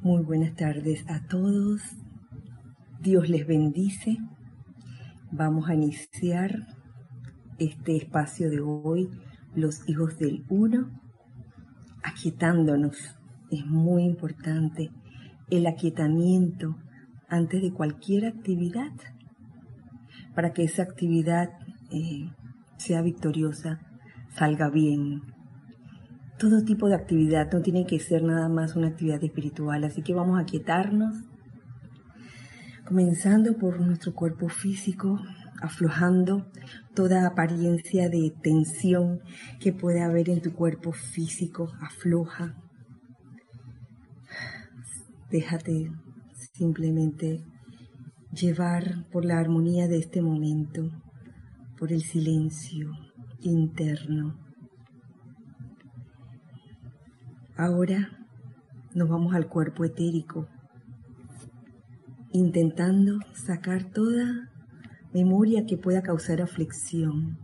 Muy buenas tardes a todos. Dios les bendice. Vamos a iniciar este espacio de hoy, los hijos del uno, aquietándonos. Es muy importante el aquietamiento antes de cualquier actividad para que esa actividad eh, sea victoriosa, salga bien. Todo tipo de actividad no tiene que ser nada más una actividad espiritual, así que vamos a quietarnos, comenzando por nuestro cuerpo físico, aflojando toda apariencia de tensión que puede haber en tu cuerpo físico, afloja. Déjate simplemente llevar por la armonía de este momento, por el silencio interno. Ahora nos vamos al cuerpo etérico, intentando sacar toda memoria que pueda causar aflicción.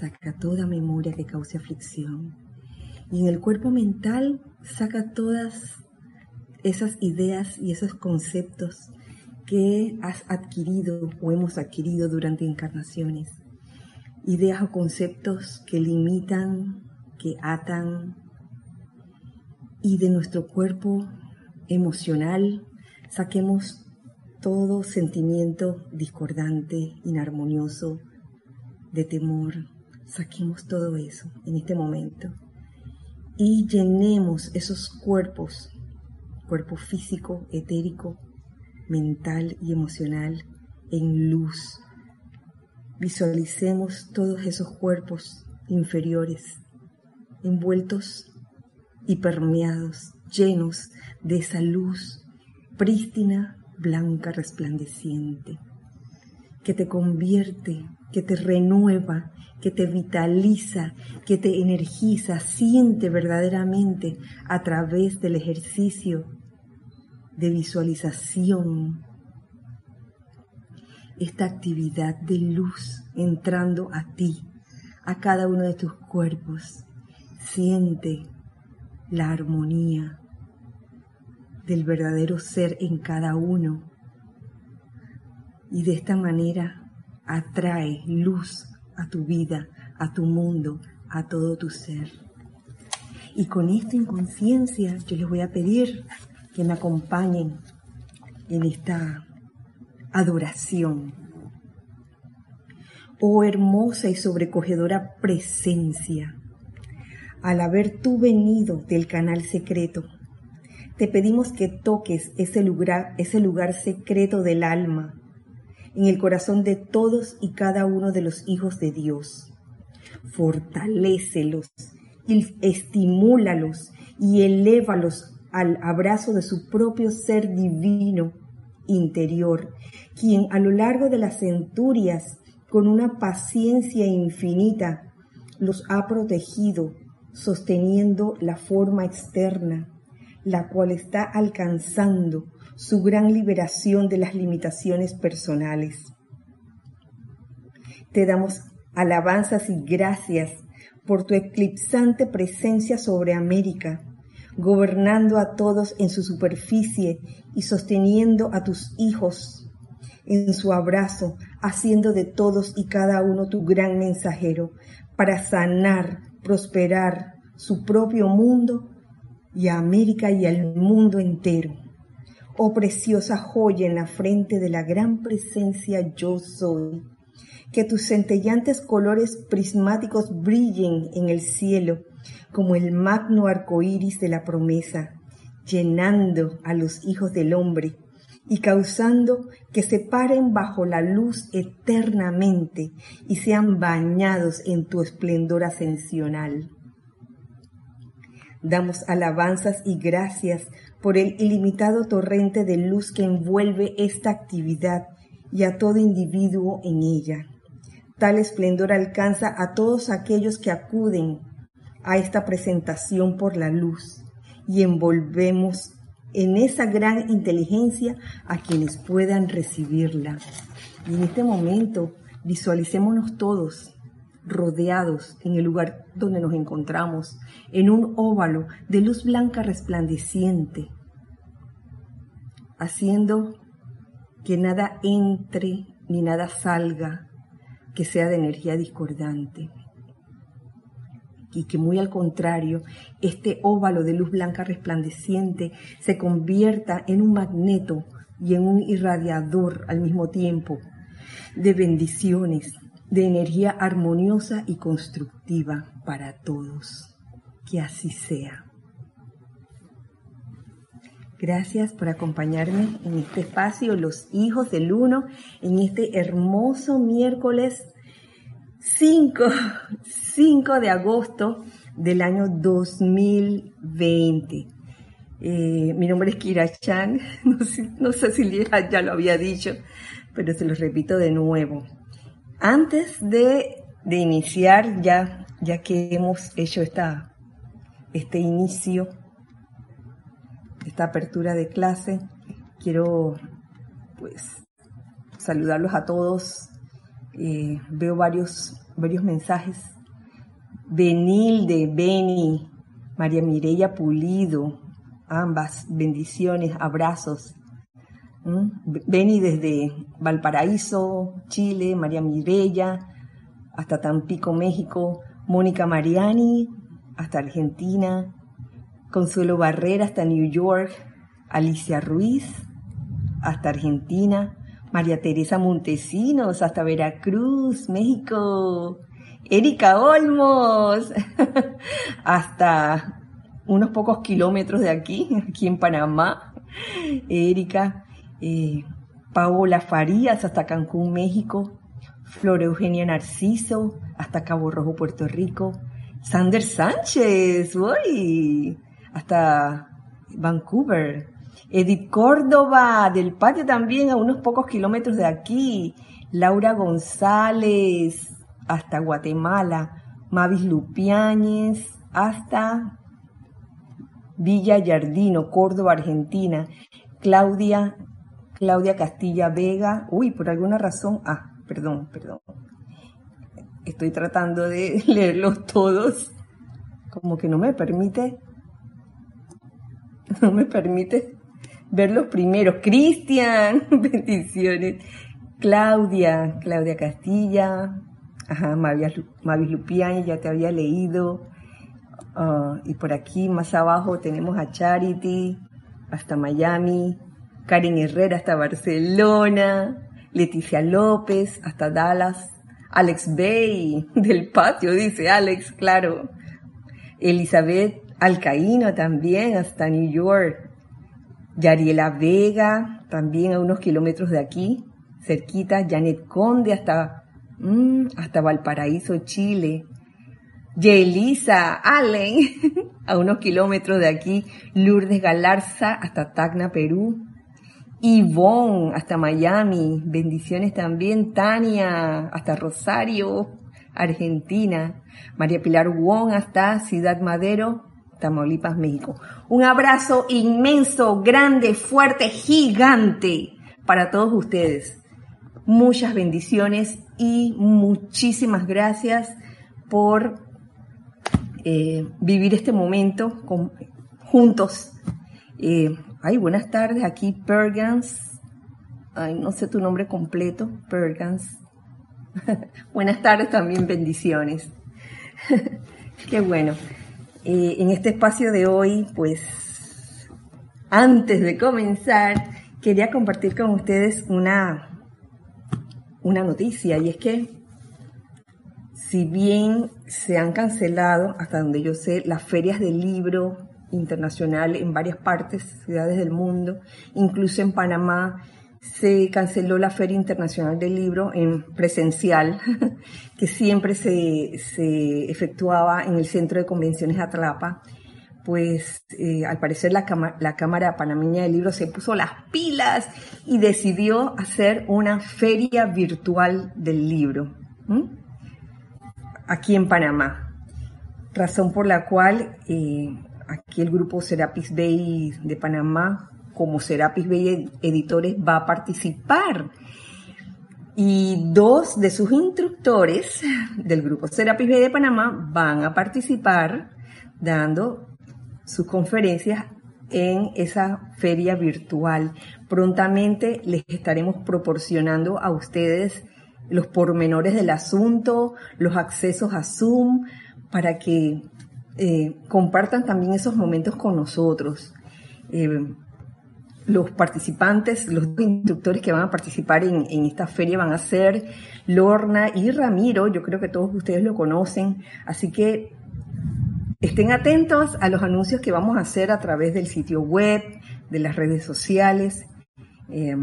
Saca toda memoria que cause aflicción. Y en el cuerpo mental saca todas esas ideas y esos conceptos que has adquirido o hemos adquirido durante encarnaciones. Ideas o conceptos que limitan, que atan. Y de nuestro cuerpo emocional saquemos todo sentimiento discordante, inarmonioso, de temor. Saquemos todo eso en este momento y llenemos esos cuerpos cuerpo físico, etérico, mental y emocional en luz. Visualicemos todos esos cuerpos inferiores envueltos y permeados, llenos de esa luz prístina, blanca, resplandeciente, que te convierte, que te renueva, que te vitaliza, que te energiza, siente verdaderamente a través del ejercicio de visualización esta actividad de luz entrando a ti, a cada uno de tus cuerpos. Siente la armonía del verdadero ser en cada uno y de esta manera atrae luz a tu vida, a tu mundo, a todo tu ser. Y con esta inconsciencia yo les voy a pedir que me acompañen en esta adoración. Oh hermosa y sobrecogedora presencia, al haber tú venido del canal secreto, te pedimos que toques ese lugar, ese lugar secreto del alma en el corazón de todos y cada uno de los hijos de Dios. Fortalécelos, estimúlalos y elévalos al abrazo de su propio ser divino interior, quien a lo largo de las centurias, con una paciencia infinita, los ha protegido, sosteniendo la forma externa, la cual está alcanzando su gran liberación de las limitaciones personales. Te damos alabanzas y gracias por tu eclipsante presencia sobre América, gobernando a todos en su superficie y sosteniendo a tus hijos en su abrazo, haciendo de todos y cada uno tu gran mensajero para sanar, prosperar su propio mundo y a América y al mundo entero oh preciosa joya en la frente de la gran presencia yo soy. Que tus centellantes colores prismáticos brillen en el cielo como el magno arco iris de la promesa, llenando a los hijos del hombre y causando que se paren bajo la luz eternamente y sean bañados en tu esplendor ascensional. Damos alabanzas y gracias por el ilimitado torrente de luz que envuelve esta actividad y a todo individuo en ella. Tal esplendor alcanza a todos aquellos que acuden a esta presentación por la luz y envolvemos en esa gran inteligencia a quienes puedan recibirla. Y en este momento visualicémonos todos rodeados en el lugar donde nos encontramos, en un óvalo de luz blanca resplandeciente, haciendo que nada entre ni nada salga que sea de energía discordante. Y que muy al contrario, este óvalo de luz blanca resplandeciente se convierta en un magneto y en un irradiador al mismo tiempo de bendiciones, de energía armoniosa y constructiva para todos. Que así sea. Gracias por acompañarme en este espacio, los hijos del uno, en este hermoso miércoles 5, 5 de agosto del año 2020. Eh, mi nombre es Kira Chan, no sé, si ya lo había dicho, pero se lo repito de nuevo. Antes de, iniciar, ya, ya que hemos hecho esta, este inicio, esta apertura de clase, quiero pues saludarlos a todos. Eh, veo varios, varios mensajes. Benilde, Beni, María Mireya Pulido, ambas bendiciones, abrazos. ¿Mm? Beni desde Valparaíso, Chile, María Mireya, hasta Tampico, México, Mónica Mariani, hasta Argentina, Consuelo Barrera hasta New York, Alicia Ruiz hasta Argentina, María Teresa Montesinos hasta Veracruz, México, Erika Olmos hasta unos pocos kilómetros de aquí, aquí en Panamá, Erika, eh, Paola Farías hasta Cancún, México, Flor Eugenia Narciso hasta Cabo Rojo, Puerto Rico, Sander Sánchez, uy, hasta Vancouver. Edith Córdoba, del patio también, a unos pocos kilómetros de aquí. Laura González, hasta Guatemala. Mavis Lupiáñez, hasta Villa Yardino, Córdoba, Argentina. Claudia, Claudia Castilla Vega. Uy, por alguna razón. Ah, perdón, perdón. Estoy tratando de leerlos todos. Como que no me permite no me permite ver los primeros. Cristian, bendiciones. Claudia, Claudia Castilla, ajá, Mavis Lupián, ya te había leído. Ah, y por aquí más abajo tenemos a Charity, hasta Miami, Karen Herrera hasta Barcelona, Leticia López hasta Dallas, Alex Bay del patio, dice Alex, claro, Elizabeth Alcaíno también, hasta New York. Yariela Vega, también a unos kilómetros de aquí, cerquita. Janet Conde, hasta, mm, hasta Valparaíso, Chile. Yelisa Allen, a unos kilómetros de aquí. Lourdes Galarza, hasta Tacna, Perú. Yvonne, hasta Miami. Bendiciones también. Tania, hasta Rosario, Argentina. María Pilar Wong, hasta Ciudad Madero, Tamaulipas, México. Un abrazo inmenso, grande, fuerte, gigante para todos ustedes. Muchas bendiciones y muchísimas gracias por eh, vivir este momento juntos. Eh, ay, buenas tardes, aquí Pergans. Ay, no sé tu nombre completo, Pergans. buenas tardes también, bendiciones. Qué bueno. Eh, en este espacio de hoy, pues antes de comenzar, quería compartir con ustedes una, una noticia y es que si bien se han cancelado, hasta donde yo sé, las ferias del libro internacional en varias partes, ciudades del mundo, incluso en Panamá, se canceló la Feria Internacional del Libro en presencial, que siempre se, se, efectuaba en el Centro de Convenciones Atlapa, pues eh, al parecer la, Cámara Panameña del Libro se puso las pilas y decidió hacer una feria virtual del libro aquí en Panamá. Razón por la cual eh, aquí el grupo Serapis Bay de Panamá como Serapis Bay Editores va a participar. Y dos de sus instructores del grupo Serapis B de Panamá van a participar dando sus conferencias en esa feria virtual. Prontamente les estaremos proporcionando a ustedes los pormenores del asunto, los accesos a Zoom, para que eh, compartan también esos momentos con nosotros. Eh, los participantes, los instructores que van a participar en, esta feria van a ser Lorna y Ramiro, yo creo que todos ustedes lo conocen, así que estén atentos a los anuncios que vamos a hacer a través del sitio web, de las redes sociales. Eh,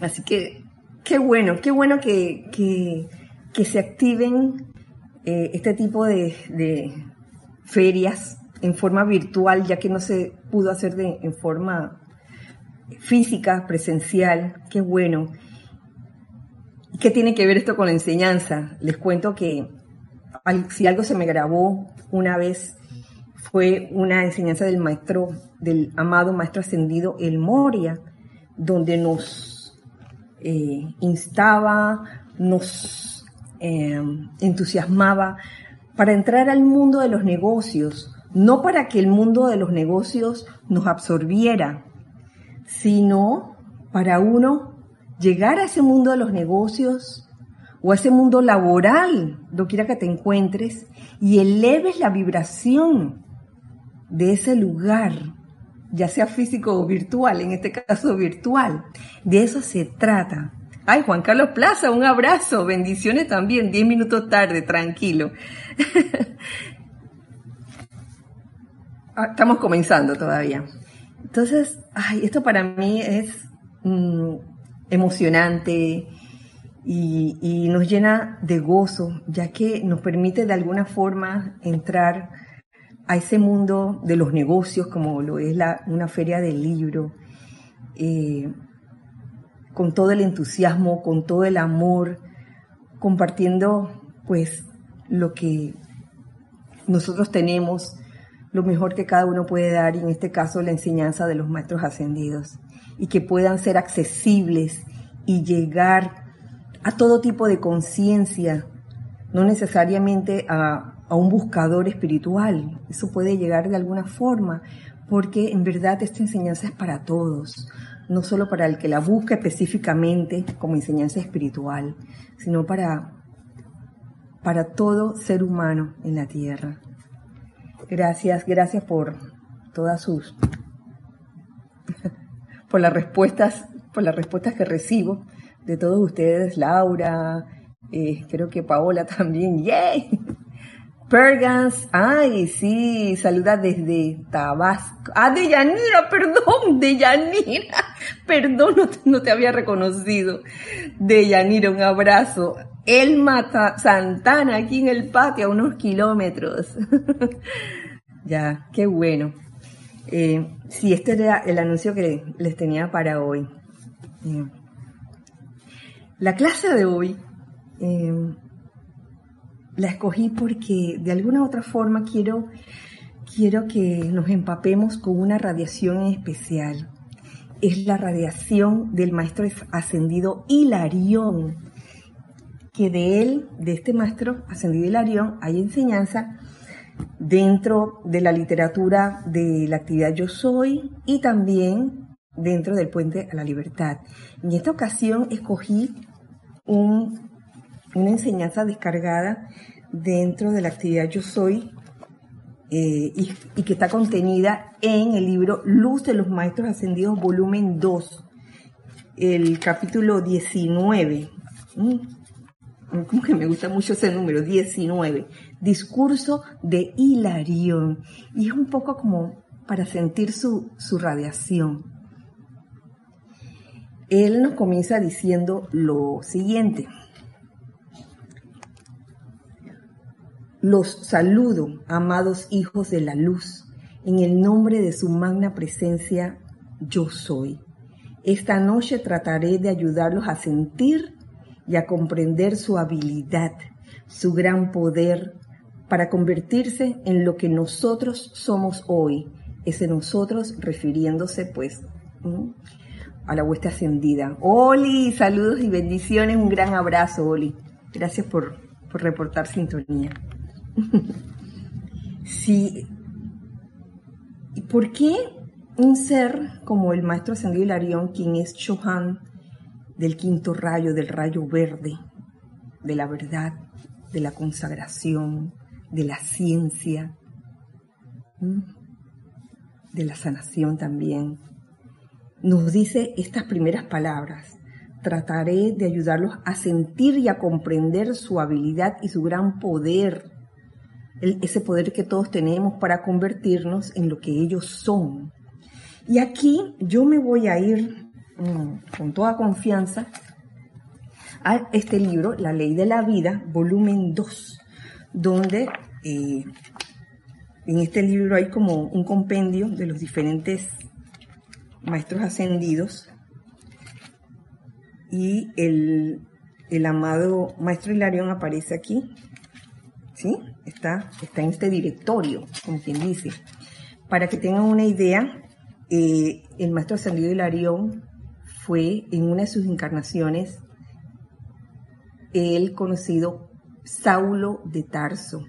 así que qué bueno, qué bueno que, que, se activen eh, este tipo de, de, ferias en forma virtual, ya que no se pudo hacer de, en forma física, presencial, qué bueno. ¿Qué tiene que ver esto con la enseñanza? Les cuento que si algo se me grabó una vez fue una enseñanza del maestro, del amado maestro ascendido El Moria, donde nos eh, instaba, nos eh, entusiasmaba para entrar al mundo de los negocios, no para que el mundo de los negocios nos absorbiera, sino para uno llegar a ese mundo de los negocios o ese mundo laboral, lo quiera que te encuentres, y eleves la vibración de ese lugar, ya sea físico o virtual, en este caso virtual. De eso se trata. Ay, Juan Carlos Plaza, un abrazo, bendiciones también, diez minutos tarde, tranquilo. Ah, estamos comenzando todavía. Entonces, ay, esto para mí es mm, emocionante y, nos llena de gozo, ya que nos permite de alguna forma entrar a ese mundo de los negocios, como lo es la, una feria del libro, eh, con todo el entusiasmo, con todo el amor, compartiendo pues lo que nosotros tenemos lo mejor que cada uno puede dar, y en este caso la enseñanza de los maestros ascendidos, y que puedan ser accesibles y llegar a todo tipo de conciencia, no necesariamente a, a, un buscador espiritual, eso puede llegar de alguna forma, porque en verdad esta enseñanza es para todos, no solo para el que la busca específicamente como enseñanza espiritual, sino para, para todo ser humano en la tierra. Gracias, gracias por todas sus, por las respuestas, por las respuestas que recibo de todos ustedes, Laura, eh, creo que Paola también, ¡yay! Pergans, ay, sí, saluda desde Tabasco. Ah, de Yanira, perdón, de Yanira. Perdón, no, te había reconocido. De Yanira, un abrazo. El Mata Santana aquí en el patio a unos kilómetros. ya, qué bueno. Eh, sí, este era el anuncio que les tenía para hoy. Eh, la clase de hoy eh, la escogí porque de alguna u otra forma quiero, quiero que nos empapemos con una radiación especial. Es la radiación del maestro ascendido Hilarión que de él, de este maestro ascendido Hilarión, hay enseñanza dentro de la literatura de la actividad Yo Soy y también dentro del Puente a la Libertad. En esta ocasión escogí una enseñanza descargada dentro de la actividad Yo Soy eh, y, que está contenida en el libro Luz de los Maestros Ascendidos, volumen 2, el capítulo 19 como que me gusta mucho ese número, 19, discurso de Hilarión. Y es un poco como para sentir su, su radiación. Él nos comienza diciendo lo siguiente. Los saludo, amados hijos de la luz, en el nombre de su magna presencia, yo soy. Esta noche trataré de ayudarlos a sentir y a comprender su habilidad, su gran poder para convertirse en lo que nosotros somos hoy, ese nosotros refiriéndose pues a la hueste ascendida. Oli, saludos y bendiciones, un gran abrazo, Oli. Gracias por, por reportar sintonía. sí. ¿Por qué un ser como el maestro ascendido quien es Chohan del quinto rayo, del rayo verde, de la verdad, de la consagración, de la ciencia, de la sanación también, nos dice estas primeras palabras. Trataré de ayudarlos a sentir y a comprender su habilidad y su gran poder, ese poder que todos tenemos para convertirnos en lo que ellos son. Y aquí yo me voy a ir mm, con toda confianza a este libro, La Ley de la Vida, volumen 2, donde eh, en este libro hay como un compendio de los diferentes maestros ascendidos y el, amado maestro Hilarión aparece aquí, ¿sí? Está, está en este directorio, como quien dice. Para que tengan una idea, eh, el maestro ascendido Hilarión fue en una de sus encarnaciones el conocido Saulo de Tarso,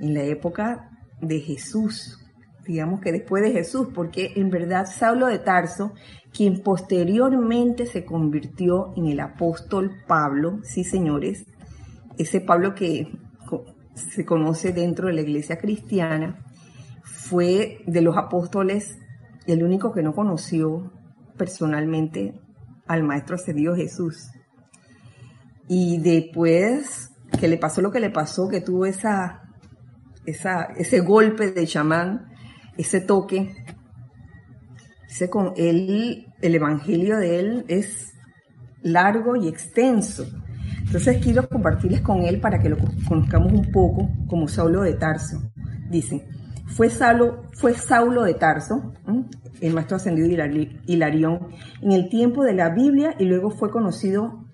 en la época de Jesús, digamos que después de Jesús, porque en verdad Saulo de Tarso, quien posteriormente se convirtió en el apóstol Pablo, sí señores, ese Pablo que se conoce dentro de la iglesia cristiana, fue de los apóstoles el único que no conoció personalmente al Maestro ascendido Jesús. Y después que le pasó lo que le pasó, que tuvo esa, ese golpe de chamán, ese toque, él, el evangelio de él es largo y extenso. Entonces quiero compartirles con él para que lo conozcamos un poco como Saulo de Tarso. Dice, fue Saulo, fue Saulo de Tarso, el maestro ascendido Hilarión, en el tiempo de la Biblia y luego fue conocido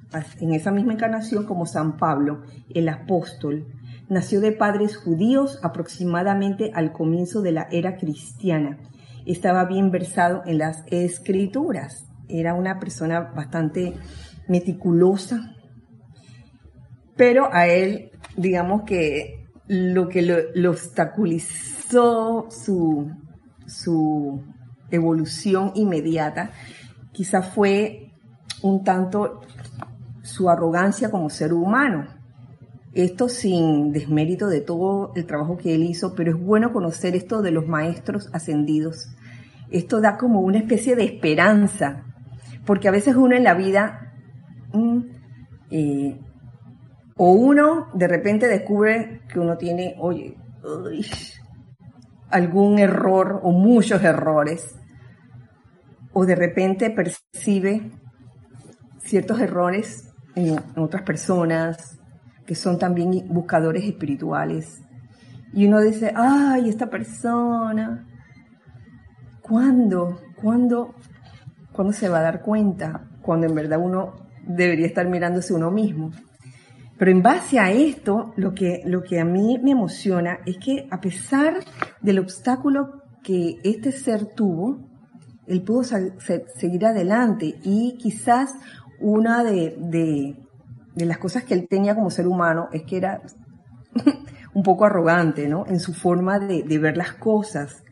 en esa misma encarnación como San Pablo, el apóstol. Nació de padres judíos aproximadamente al comienzo de la era cristiana. Estaba bien versado en las escrituras. Era una persona bastante meticulosa. Pero a él, digamos que lo que lo, obstaculizó su, su evolución inmediata, quizá fue un tanto su arrogancia como ser humano. Esto sin desmérito de todo el trabajo que él hizo, pero es bueno conocer esto de los maestros ascendidos. Esto da como una especie de esperanza, porque a veces uno en la vida, mm, eh, o uno de repente descubre que uno tiene, oye, algún error o muchos errores, o de repente percibe ciertos errores en, otras personas que son también buscadores espirituales. Y uno dice, ay, esta persona, ¿cuándo? ¿Cuándo? ¿Cuándo se va a dar cuenta? Cuando en verdad uno debería estar mirándose uno mismo. Pero en base a esto, lo que, lo que a mí me emociona es que a pesar del obstáculo que este ser tuvo, él pudo seguir adelante y quizás una de, las cosas que él tenía como ser humano es que era un poco arrogante, ¿no? En su forma de, ver las cosas.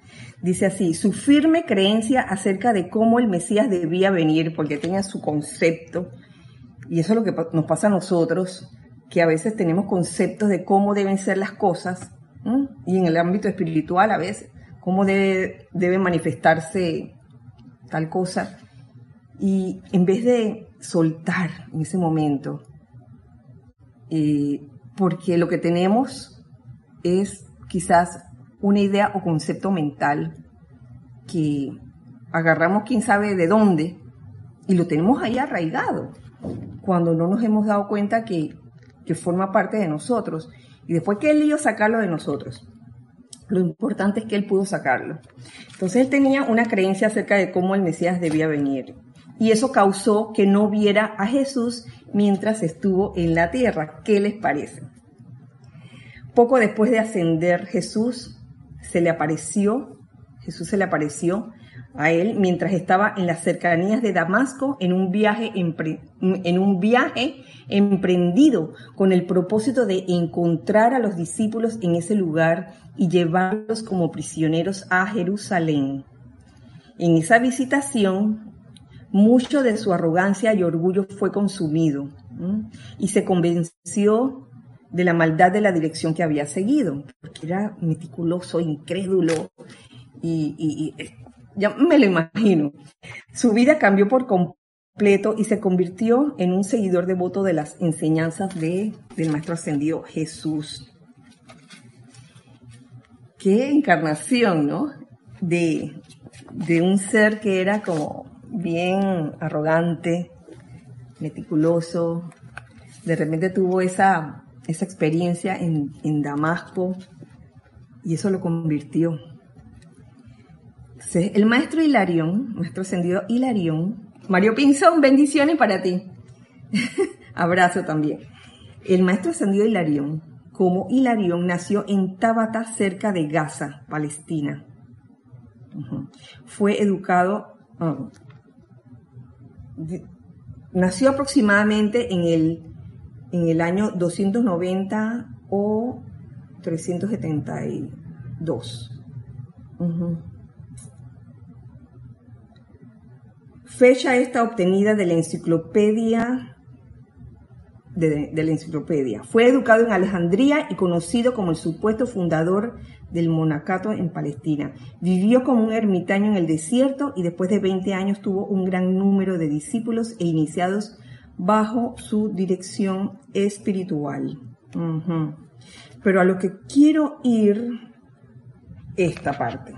Dice así, su firme creencia acerca de cómo el Mesías debía venir, porque tenía su concepto, y eso es lo que nos pasa a nosotros, que a veces tenemos conceptos de cómo deben ser las cosas, y en el ámbito espiritual a veces, cómo debe, debe manifestarse tal cosa, y en vez de soltar en ese momento, eh, porque lo que tenemos es quizás una idea o concepto mental que agarramos quién sabe de dónde y lo tenemos ahí arraigado, cuando no nos hemos dado cuenta que, que forma parte de nosotros. Y después que él iba sacarlo de nosotros. Lo importante es que él pudo sacarlo. Entonces él tenía una creencia acerca de cómo el Mesías debía venir y eso causó que no viera a Jesús mientras estuvo en la tierra. ¿Qué les parece? Poco después de ascender Jesús, se le apareció, Jesús se le apareció a él mientras estaba en las cercanías de Damasco en un viaje, en un viaje emprendido con el propósito de encontrar a los discípulos en ese lugar y llevarlos como prisioneros a Jerusalén. En esa visitación, mucho de su arrogancia y orgullo fue consumido y se convenció de la maldad de la dirección que había seguido, porque era meticuloso, incrédulo y, ya me lo imagino. Su vida cambió por completo y se convirtió en un seguidor devoto de las enseñanzas de, del Maestro Ascendido Jesús. Qué encarnación, ¿no? De, de un ser que era como bien arrogante, meticuloso. De repente tuvo esa, esa experiencia en, Damasco y eso lo convirtió el maestro Hilarión, maestro ascendido Hilarión, Mario Pinzón, bendiciones para ti. Abrazo también. El maestro ascendido Hilarión, como Hilarión, nació en Tabata, cerca de Gaza, Palestina. Fue educado, ah, nació aproximadamente en el, en el año 290 o 372. Fecha esta obtenida de la enciclopedia de, la enciclopedia. Fue educado en Alejandría y conocido como el supuesto fundador del monacato en Palestina. Vivió como un ermitaño en el desierto y después de 20 años tuvo un gran número de discípulos e iniciados bajo su dirección espiritual. Pero a lo que quiero ir esta parte.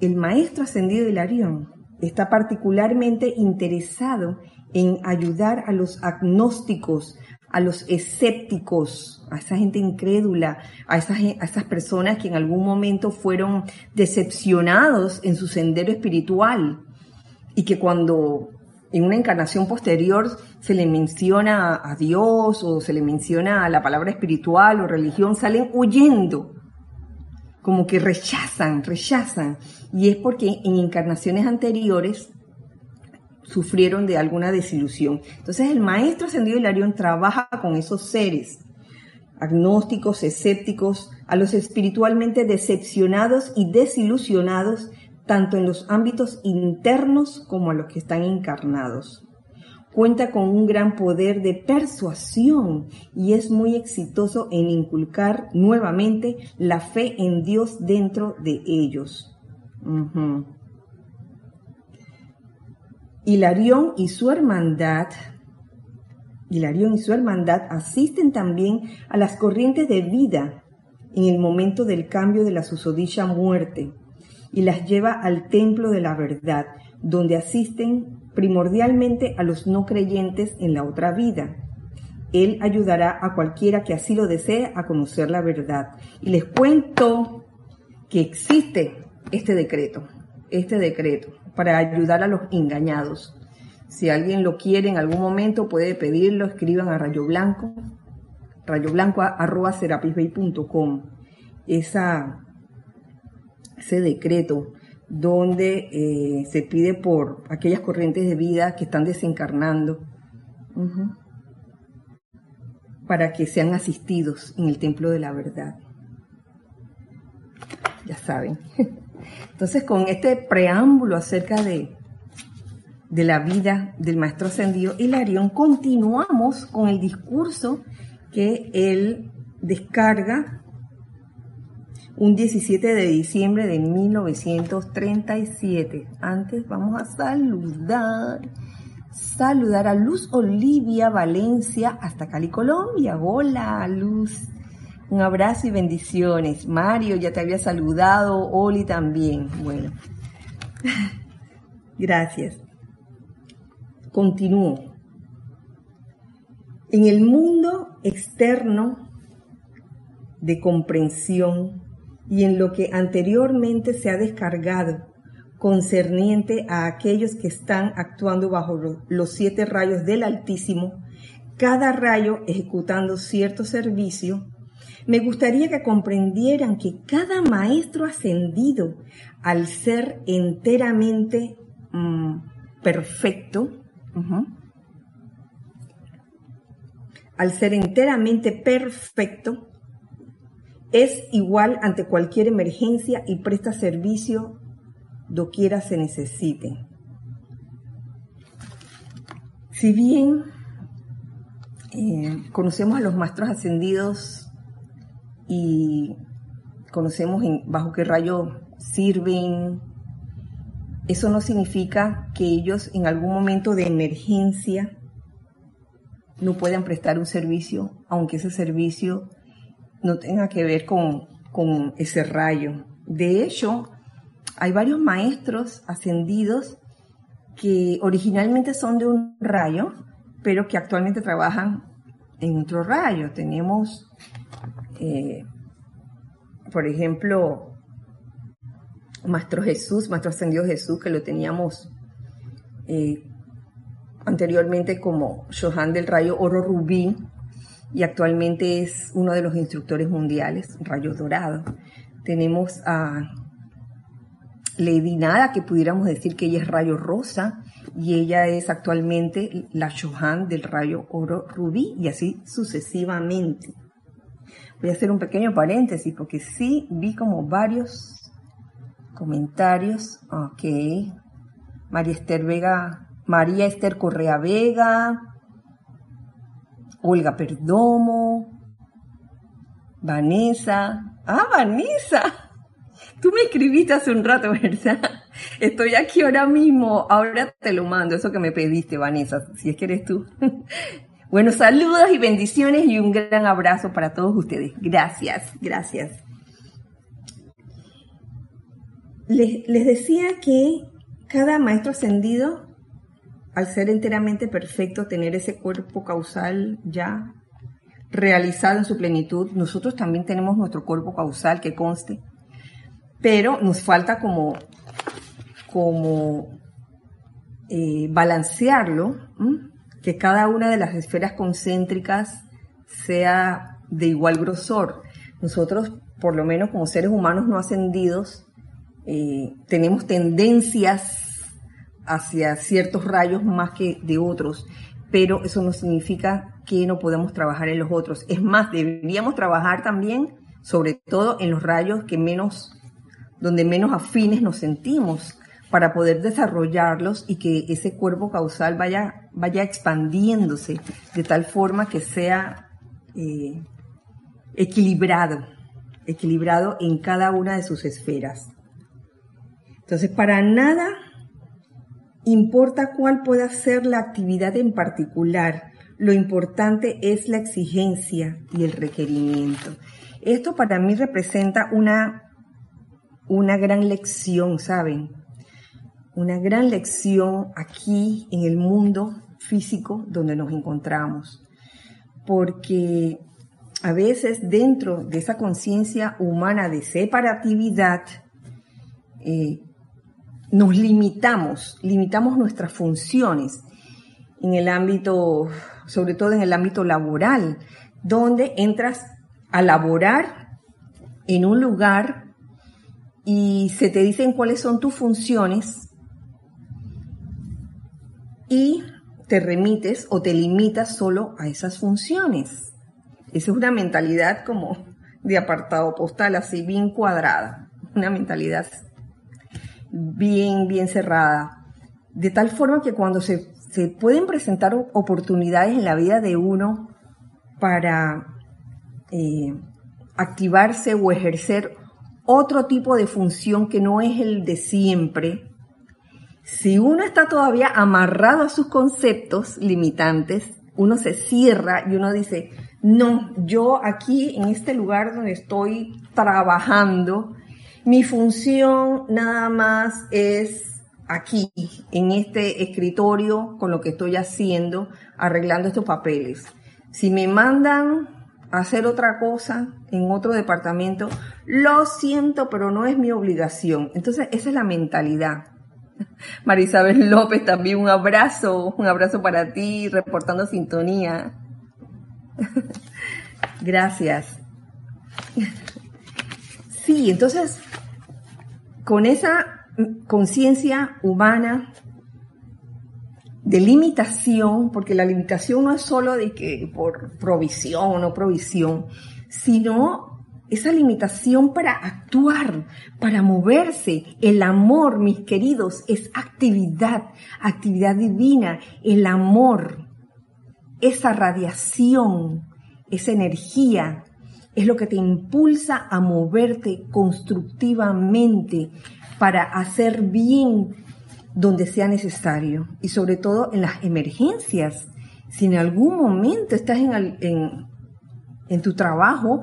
El maestro ascendido Hilarión está particularmente interesado en ayudar a los agnósticos, a los escépticos, a esa gente incrédula, a esas, a esas personas que en algún momento fueron decepcionados en su sendero espiritual y que cuando en una encarnación posterior se le menciona a Dios o se le menciona a la palabra espiritual o religión, salen huyendo como que rechazan, rechazan. Y es porque en encarnaciones anteriores sufrieron de alguna desilusión. Entonces el maestro ascendido Hilarión trabaja con esos seres agnósticos, escépticos, a los espiritualmente decepcionados y desilusionados, tanto en los ámbitos internos como a los que están encarnados cuenta con un gran poder de persuasión y es muy exitoso en inculcar nuevamente la fe en Dios dentro de ellos. Hilarión y su hermandad y su hermandad asisten también a las corrientes de vida en el momento del cambio de la susodicha muerte y las lleva al templo de la verdad, donde asisten primordialmente a los no creyentes en la otra vida. Él ayudará a cualquiera que así lo desee a conocer la verdad. Y les cuento que existe este decreto, este decreto, para ayudar a los engañados. Si alguien lo quiere en algún momento, puede pedirlo, escriban a Rayo Blanco, rayoblanco arroba Esa, ese decreto donde eh, se pide por aquellas corrientes de vida que están desencarnando para que sean asistidos en el templo de la verdad. Ya saben. Entonces, con este preámbulo acerca de, de la vida del maestro ascendido Hilarión, continuamos con el discurso que él descarga un 17 de diciembre de 1937. Antes vamos a saludar, saludar a Luz Olivia Valencia hasta Cali, Colombia. Hola, Luz. Un abrazo y bendiciones. Mario, ya te había saludado. Oli también. Bueno, gracias. Continúo. En el mundo externo de comprensión y en lo que anteriormente se ha descargado concerniente a aquellos que están actuando bajo los siete rayos del Altísimo, cada rayo ejecutando cierto servicio, Me gustaría que comprendieran que cada maestro ascendido, al ser enteramente mm, perfecto, al ser enteramente perfecto, es igual ante cualquier emergencia y presta servicio doquiera se necesite. Si bien eh, conocemos a los maestros ascendidos y conocemos bajo qué rayo sirven, eso no significa que ellos en algún momento de emergencia no puedan prestar un servicio, aunque ese servicio no tenga que ver con, con ese rayo. De hecho, hay varios maestros ascendidos que originalmente son de un rayo, pero que actualmente trabajan en otro rayo. Tenemos, eh, por ejemplo, Maestro Jesús, Maestro Ascendido Jesús, que lo teníamos eh, anteriormente como Johan del Rayo Oro Rubí y actualmente es uno de los instructores mundiales, Rayo Dorado. Tenemos a Lady Nada, que pudiéramos decir que ella es Rayo Rosa y ella es actualmente la Johan del Rayo Oro Rubí y así sucesivamente. Voy a hacer un pequeño paréntesis porque sí vi como varios comentarios. Ok. María Esther Vega María Esther Correa Vega, Olga Perdomo, Vanessa. Ah, Vanessa. Tú me escribiste hace un rato, ¿verdad? Estoy aquí ahora mismo. Ahora te lo mando, eso que me pediste, Vanessa, si es que eres tú. Bueno, saludos y bendiciones y un gran abrazo para todos ustedes. Gracias, gracias. Les, les decía que cada maestro ascendido al ser enteramente perfecto, tener ese cuerpo causal ya realizado en su plenitud, nosotros también tenemos nuestro cuerpo causal que conste, pero nos falta como, como eh, balancearlo, que cada una de las esferas concéntricas sea de igual grosor. Nosotros, por lo menos como seres humanos no ascendidos, eh, tenemos tendencias hacia ciertos rayos más que de otros, pero eso no significa que no podemos trabajar en los otros. Es más, deberíamos trabajar también, sobre todo en los rayos que menos, donde menos afines nos sentimos, para poder desarrollarlos y que ese cuerpo causal vaya, vaya expandiéndose de tal forma que sea eh, equilibrado, equilibrado en cada una de sus esferas. Entonces, para nada importa cuál pueda ser la actividad en particular, lo importante es la exigencia y el requerimiento. Esto para mí representa una, una gran lección, ¿saben? Una gran lección aquí en el mundo físico donde nos encontramos. Porque a veces dentro de esa conciencia humana de separatividad, eh, nos limitamos, limitamos nuestras funciones en el ámbito, sobre todo en el ámbito laboral, donde entras a laborar en un lugar y se te dicen cuáles son tus funciones y te remites o te limitas solo a esas funciones. Esa es una mentalidad como de apartado postal, así bien cuadrada, una mentalidad bien, bien cerrada. De tal forma que cuando se, pueden presentar oportunidades en la vida de uno para eh, activarse o ejercer otro tipo de función que no es el de siempre, si uno está todavía amarrado a sus conceptos limitantes, uno se cierra y uno dice, no, yo aquí en este lugar donde estoy trabajando, mi función nada más es aquí, en este escritorio, con lo que estoy haciendo, arreglando estos papeles. Si me mandan a hacer otra cosa en otro departamento, lo siento, pero no es mi obligación. Entonces, esa es la mentalidad. Marisabel López, también un abrazo, un abrazo para ti, reportando sintonía. Gracias. Sí, entonces, con esa conciencia humana de limitación, porque la limitación no es solo de que por provisión o no provisión, sino esa limitación para actuar, para moverse. El amor, mis queridos, es actividad, actividad divina. El amor, esa radiación, esa energía, es lo que te impulsa a moverte constructivamente para hacer bien donde sea necesario y sobre todo en las emergencias. Si en algún momento estás en, en, tu trabajo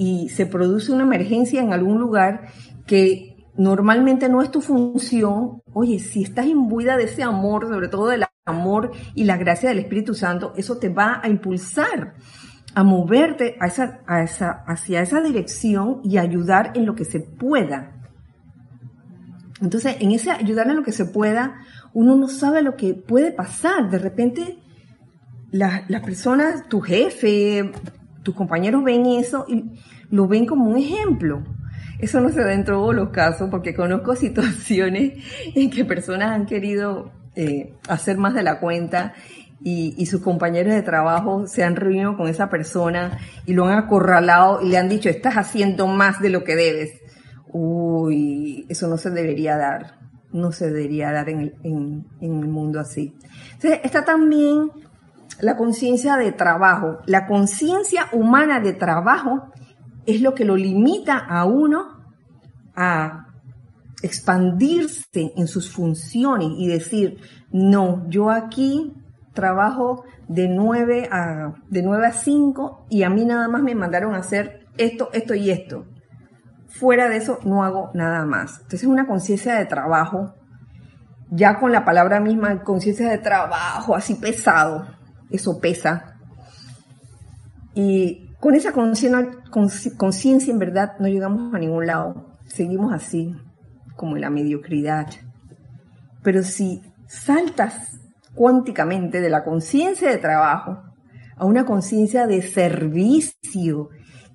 y se produce una emergencia en algún lugar que normalmente no es tu función, oye, si estás imbuida de ese amor, sobre todo del amor y la gracia del Espíritu Santo, eso te va a impulsar a moverte a esa, a esa, hacia esa dirección y ayudar en lo que se pueda. Entonces, en ese ayudar en lo que se pueda, uno no sabe lo que puede pasar. De repente, las personas, tu jefe, tus compañeros ven eso y lo ven como un ejemplo. Eso no se da en todos los casos porque conozco situaciones en que personas han querido eh, hacer más de la cuenta y, sus compañeros de trabajo se han reunido con esa persona y lo han acorralado y le han dicho, estás haciendo más de lo que debes uy, eso no se debería dar, no se debería dar en el, en, el mundo así. Entonces, está también la conciencia de trabajo. La conciencia humana de trabajo es lo que lo limita a uno a expandirse en sus funciones y decir, no, yo aquí trabajo de 9 a, de 9 a 5 y a mí nada más me mandaron a hacer esto, esto y esto. Fuera de eso no hago nada más. Entonces es una conciencia de trabajo, ya con la palabra misma, conciencia de trabajo, así pesado, eso pesa. Y con esa conciencia en verdad no llegamos a ningún lado, seguimos así, como en la mediocridad. Pero si saltas cuánticamente de la conciencia de trabajo a una conciencia de servicio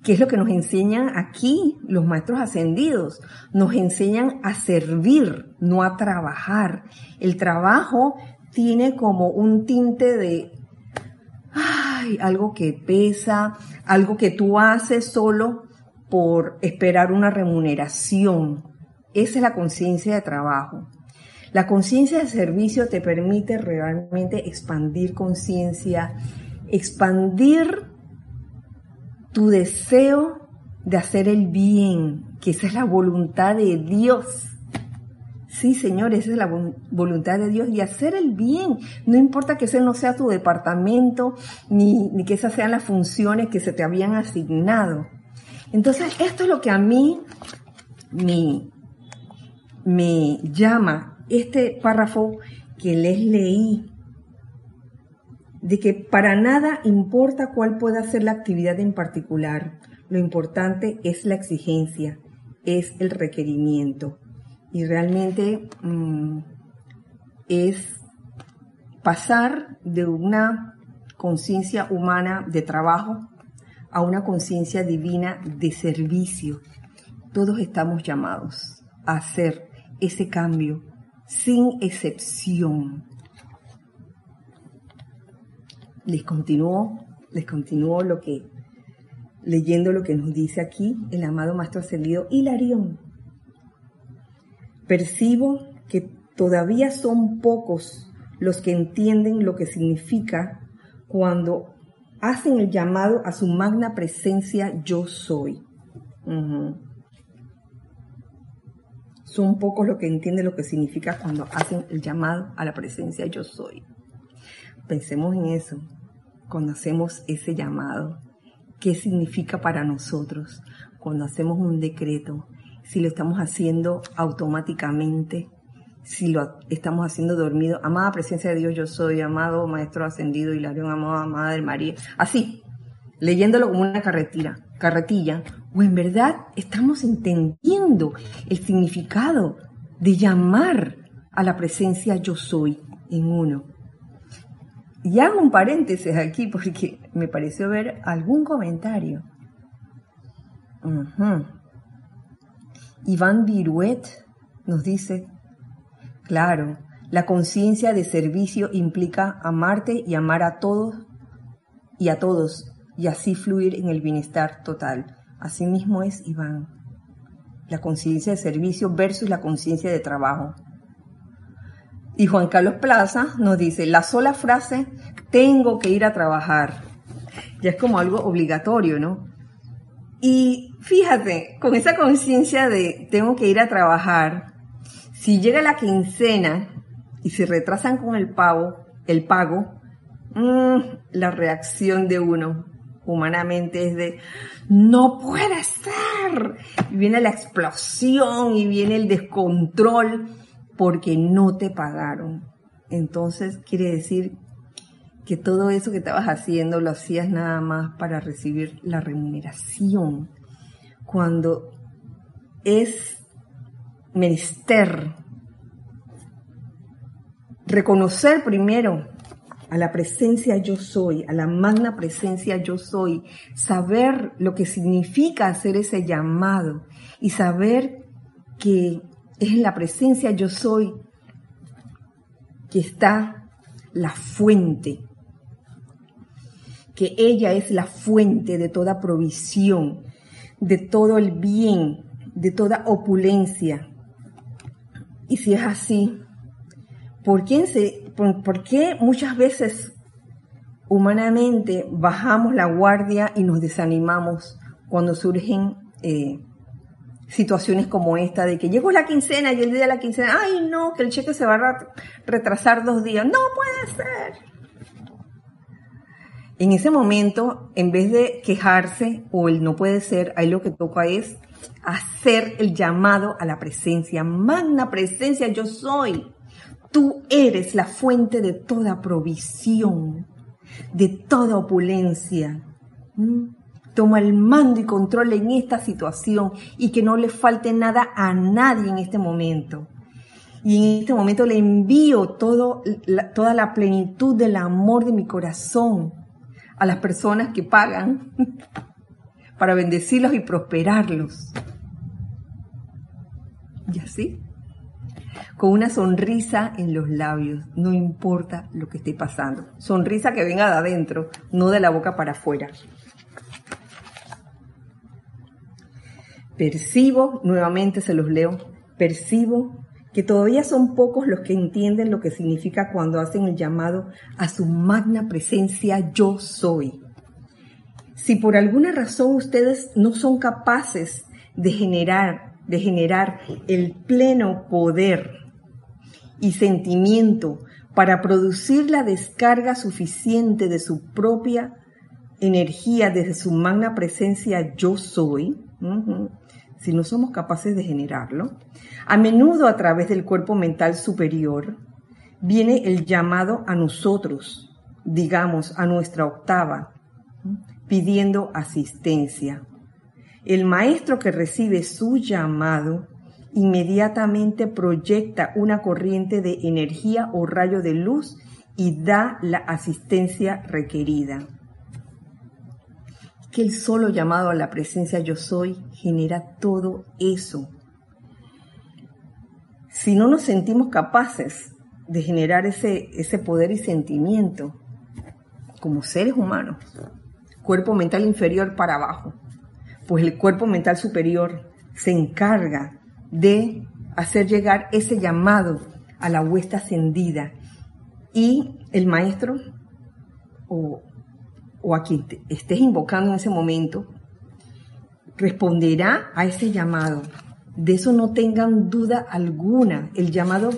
¿Qué es lo que nos enseñan aquí los maestros ascendidos? Nos enseñan a servir, no a trabajar. El trabajo tiene como un tinte de, algo que pesa, algo que tú haces solo por esperar una remuneración. Esa es la conciencia de trabajo. La conciencia de servicio te permite realmente expandir conciencia, expandir tu deseo de hacer el bien, que esa es la voluntad de Dios. Sí, Señor, esa es la voluntad de Dios y hacer el bien. No importa que ese no sea tu departamento, ni, que esas sean las funciones que se te habían asignado. Entonces, esto es lo que a mí me, me llama este párrafo que les leí de que para nada importa cuál pueda ser la actividad en particular, lo importante es la exigencia, es el requerimiento. Y realmente mm, es pasar de una conciencia humana de trabajo a una conciencia divina de servicio. Todos estamos llamados a hacer ese cambio sin excepción les continúo, les continúo lo que, leyendo lo que nos dice aquí el amado Maestro Ascendido Hilarión. Percibo que todavía son pocos los que entienden lo que significa cuando hacen el llamado a su magna presencia yo soy. Son pocos los que entienden lo que significa cuando hacen el llamado a la presencia yo soy. Pensemos en eso cuando hacemos ese llamado. ¿Qué significa para nosotros cuando hacemos un decreto? Si lo estamos haciendo automáticamente, si lo estamos haciendo dormido. Amada presencia de Dios, yo soy, amado Maestro Ascendido, Hilario, amada Madre María. Así, leyéndolo como una carretilla, carretilla, o en verdad estamos entendiendo el significado de llamar a la presencia yo soy en uno. Y hago un paréntesis aquí porque me pareció ver algún comentario. Iván Viruet nos dice, claro, la conciencia de servicio implica amarte y amar a todos y a todos y así fluir en el bienestar total. Así mismo es Iván. La conciencia de servicio versus la conciencia de trabajo. Y Juan Carlos Plaza nos dice, la sola frase, tengo que ir a trabajar, ya es como algo obligatorio, ¿no? Y fíjate, con esa conciencia de tengo que ir a trabajar, si llega la quincena y se retrasan con el pago, el pago, mmm, la reacción de uno humanamente es de no puede ser. Y viene la explosión y viene el descontrol porque no te pagaron. Entonces quiere decir que todo eso que estabas haciendo lo hacías nada más para recibir la remuneración. Cuando es menester reconocer primero a la presencia yo soy, a la magna presencia yo soy, saber lo que significa hacer ese llamado y saber que es en la presencia yo soy que está la fuente, que ella es la fuente de toda provisión, de todo el bien, de toda opulencia. Y si es así, ¿por qué, se, por, qué muchas veces humanamente bajamos la guardia y nos desanimamos cuando surgen eh, situaciones como esta de que llegó la quincena y el día de la quincena, ay no, que el cheque se va a retrasar dos días. No puede ser. En ese momento, en vez de quejarse o el no puede ser, ahí lo que toca es hacer el llamado a la presencia. Magna presencia, yo soy. Tú eres la fuente de toda provisión, de toda opulencia. ¿Mm? toma el mando y control en esta situación y que no le falte nada a nadie en este momento. Y en este momento le envío toda la plenitud del amor de mi corazón a las personas que pagan para bendecirlos y prosperarlos. Y así, con una sonrisa en los labios, no importa lo que esté pasando. Sonrisa que venga de adentro, no de la boca para afuera. Percibo, nuevamente se los leo, percibo que todavía son pocos los que entienden lo que significa cuando hacen el llamado a su magna presencia yo soy. Si por alguna razón ustedes no son capaces de generar, de generar el pleno poder y sentimiento para producir la descarga suficiente de su propia energía desde su magna presencia yo soy, si no somos capaces de generarlo, a menudo a través del cuerpo mental superior viene el llamado a nosotros, digamos, a nuestra octava, pidiendo asistencia. El maestro que recibe su llamado inmediatamente proyecta una corriente de energía o rayo de luz y da la asistencia requerida que el solo llamado a la presencia yo soy genera todo eso. Si no nos sentimos capaces de generar ese, ese poder y sentimiento como seres humanos, cuerpo mental inferior para abajo, pues el cuerpo mental superior se encarga de hacer llegar ese llamado a la huesta ascendida y el maestro o o a quien estés invocando en ese momento, responderá a ese llamado. De eso no tengan duda alguna. El llamado,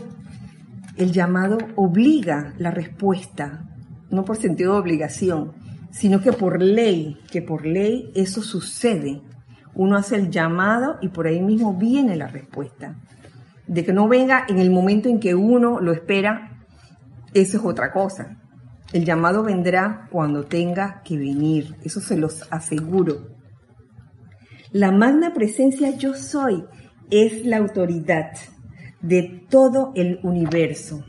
el llamado obliga la respuesta, no por sentido de obligación, sino que por ley, que por ley eso sucede. Uno hace el llamado y por ahí mismo viene la respuesta. De que no venga en el momento en que uno lo espera, eso es otra cosa. El llamado vendrá cuando tenga que venir, eso se los aseguro. La magna presencia yo soy es la autoridad de todo el universo.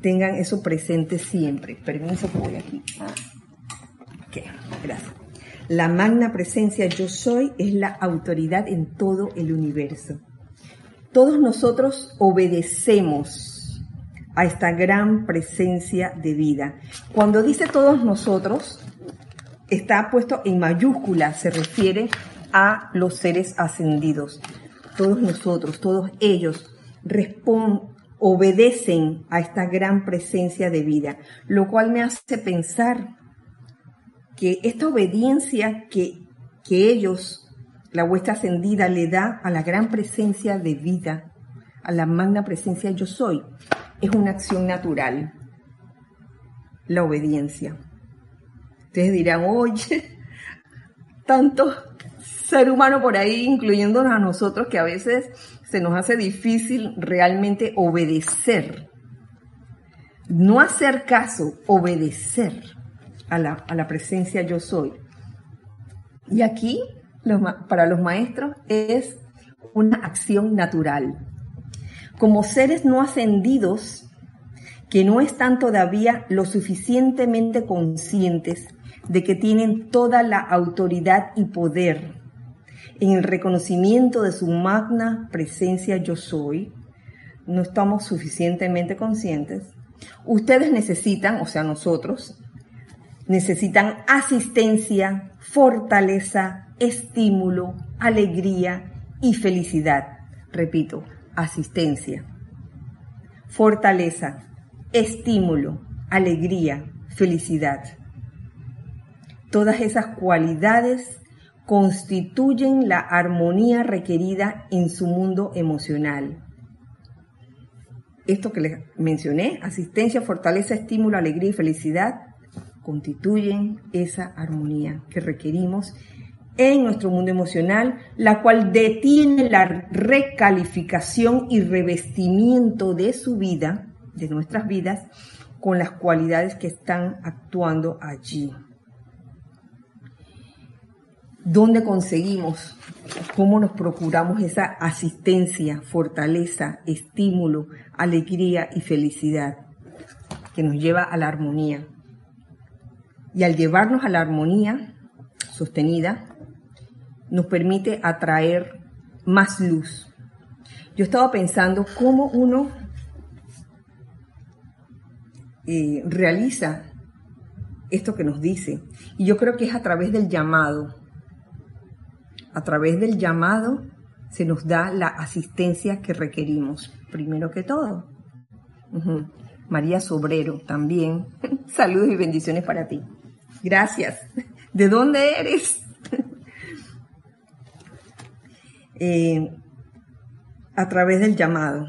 Tengan eso presente siempre. Permiso que voy aquí. Ah, ok, gracias. La magna presencia yo soy es la autoridad en todo el universo. Todos nosotros obedecemos a esta gran presencia de vida. Cuando dice todos nosotros, está puesto en mayúscula, se refiere a los seres ascendidos. Todos nosotros, todos ellos responden, obedecen a esta gran presencia de vida, lo cual me hace pensar que esta obediencia que, que ellos, la vuestra ascendida, le da a la gran presencia de vida, a la magna presencia yo soy, es una acción natural, la obediencia. Ustedes dirán, oye, tanto ser humano por ahí, incluyéndonos a nosotros, que a veces se nos hace difícil realmente obedecer. No hacer caso, obedecer a la, presencia yo soy. Y aquí, para los maestros, es una acción natural. Como seres no ascendidos, que no están todavía lo suficientemente conscientes de que tienen toda la autoridad y poder en el reconocimiento de su magna presencia yo soy, no estamos suficientemente conscientes. Ustedes necesitan, o sea, nosotros, necesitan asistencia, fortaleza, estímulo, alegría y felicidad. Repito, asistencia, fortaleza, estímulo, alegría, felicidad. Todas esas cualidades constituyen la armonía requerida en su mundo emocional. Esto que les mencioné, asistencia, fortaleza, estímulo, alegría y felicidad, constituyen esa armonía que requerimos en nuestro mundo emocional, la cual detiene la recalificación y revestimiento de su vida, de nuestras vidas, con las cualidades que están actuando allí. ¿Dónde conseguimos? ¿Cómo nos procuramos esa asistencia, fortaleza, estímulo, alegría y felicidad que nos lleva a la armonía? Y al llevarnos a la armonía sostenida, nos permite atraer más luz. Yo estaba pensando cómo uno eh, realiza esto que nos dice. Y yo creo que es a través del llamado a través del llamado se nos da la asistencia que requerimos, primero que todo. María Sobrero también. Saludos y bendiciones para ti. Gracias. ¿De dónde eres? Eh, a través del llamado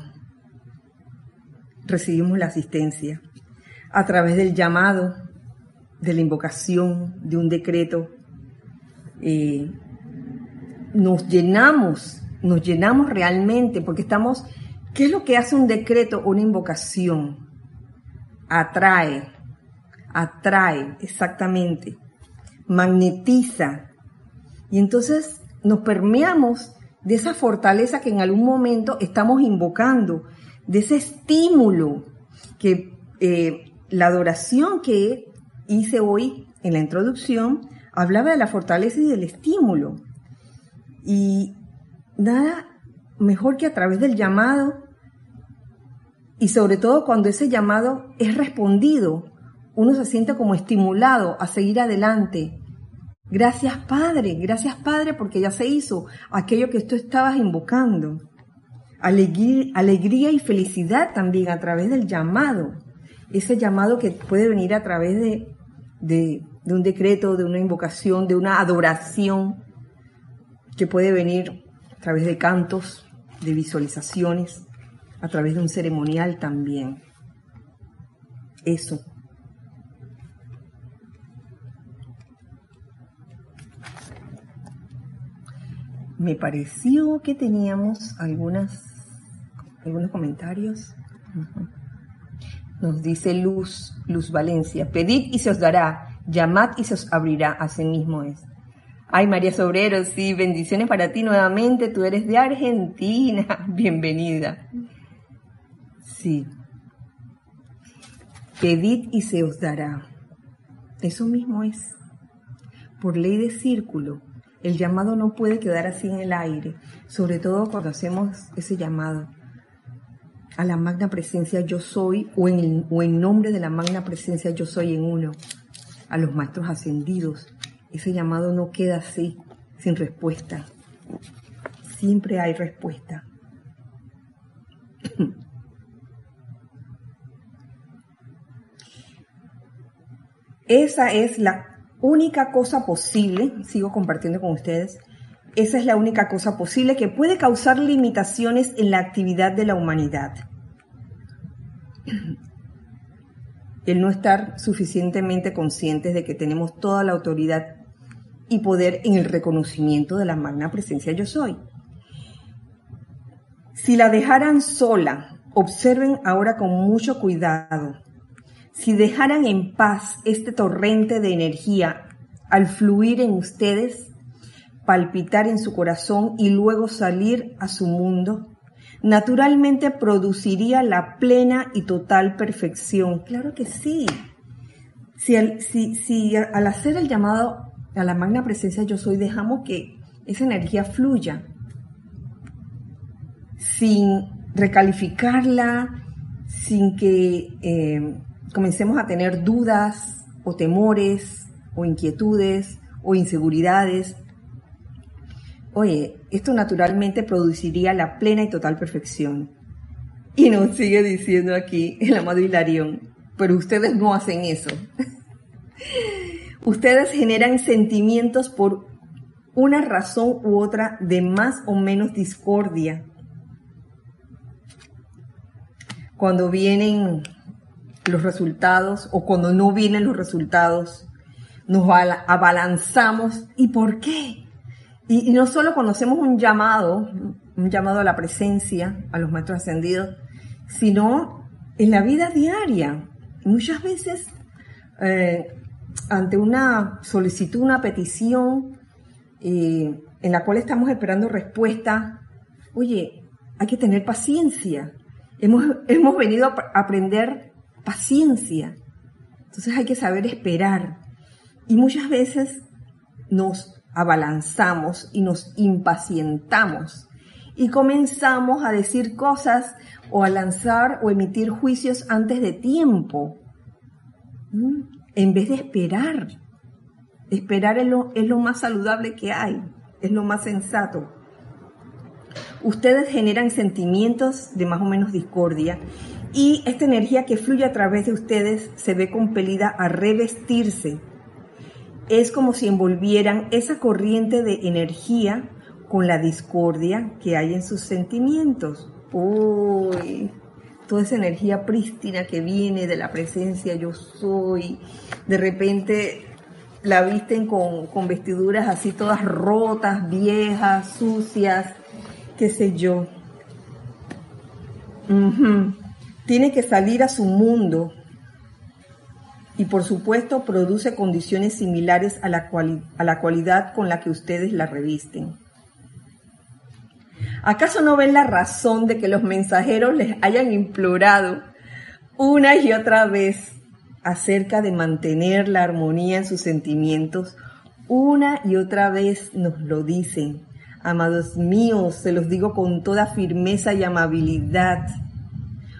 recibimos la asistencia. A través del llamado, de la invocación, de un decreto, eh, nos llenamos, nos llenamos realmente, porque estamos, ¿qué es lo que hace un decreto, una invocación? Atrae, atrae, exactamente, magnetiza. Y entonces nos permeamos de esa fortaleza que en algún momento estamos invocando, de ese estímulo que eh, la adoración que hice hoy en la introducción hablaba de la fortaleza y del estímulo. Y nada mejor que a través del llamado y sobre todo cuando ese llamado es respondido, uno se siente como estimulado a seguir adelante. Gracias Padre, gracias Padre porque ya se hizo aquello que tú estabas invocando. Alegría, y felicidad también a través del llamado. Ese llamado que puede venir a través de, de un decreto, de una invocación, de una adoración que puede venir a través de cantos, de visualizaciones, a través de un ceremonial también. Eso. Me pareció que teníamos algunos comentarios. Nos dice Luz, Luz Valencia, pedid y se os dará, llamad y se os abrirá, así mismo es. Ay, María Sobrero, sí, bendiciones para ti nuevamente. Tú eres de Argentina. Bienvenida. Sí. Pedid y se os dará. Eso mismo es. por ley de círculo. El llamado no puede quedar así en el aire, sobre todo cuando hacemos ese llamado a la magna presencia yo soy o en, o en nombre de la magna presencia yo soy en uno, a los maestros ascendidos. Ese llamado no queda así, sin respuesta. Siempre hay respuesta. Esa es la única cosa posible, sigo compartiendo con ustedes, esa es la única cosa posible que puede causar limitaciones en la actividad de la humanidad. El no estar suficientemente conscientes de que tenemos toda la autoridad y poder en el reconocimiento de la magna presencia yo soy. Si la dejaran sola, observen ahora con mucho cuidado. Si dejaran en paz este torrente de energía al fluir en ustedes, palpitar en su corazón y luego salir a su mundo, naturalmente produciría la plena y total perfección. Claro que sí. Si al, si, al hacer el llamado a la magna presencia yo soy, dejamos que esa energía fluya sin recalificarla, sin que eh, comencemos a tener dudas o temores o inquietudes o inseguridades, oye, esto naturalmente produciría la plena y total perfección. Y nos sigue diciendo aquí el amado Hilarión, pero ustedes no hacen eso. ustedes generan sentimientos por una razón u otra de más o menos discordia. Cuando vienen los resultados o cuando no vienen los resultados, nos abalanzamos. ¿Y por qué? Y, no solo conocemos un llamado, un llamado a la presencia, a los maestros ascendidos, sino en la vida diaria. Muchas veces, eh, ante una solicitud, una petición, eh, en la cual estamos esperando respuesta, oye, hay que tener paciencia. Hemos, hemos venido a aprender paciencia. Entonces hay que saber esperar. Y muchas veces nos abalanzamos y nos impacientamos y comenzamos a decir cosas o a lanzar o emitir juicios antes de tiempo, en vez de esperar. Esperar es lo, es lo más saludable que hay, es lo más sensato. Ustedes generan sentimientos de más o menos discordia y esta energía que fluye a través de ustedes se ve compelida a revestirse es como si envolvieran esa corriente de energía con la discordia que hay en sus sentimientos. Uy, toda esa energía prístina que viene de la presencia yo soy, de repente la visten con, vestiduras así todas rotas, viejas, sucias, qué sé yo. Tiene que salir a su mundo, y por supuesto produce condiciones similares a la, a la cualidad con la que ustedes la revisten. ¿Acaso no ven la razón de que los mensajeros les hayan implorado una y otra vez acerca de mantener la armonía en sus sentimientos? Una y otra vez nos lo dicen. Amados míos, se los digo con toda firmeza y amabilidad.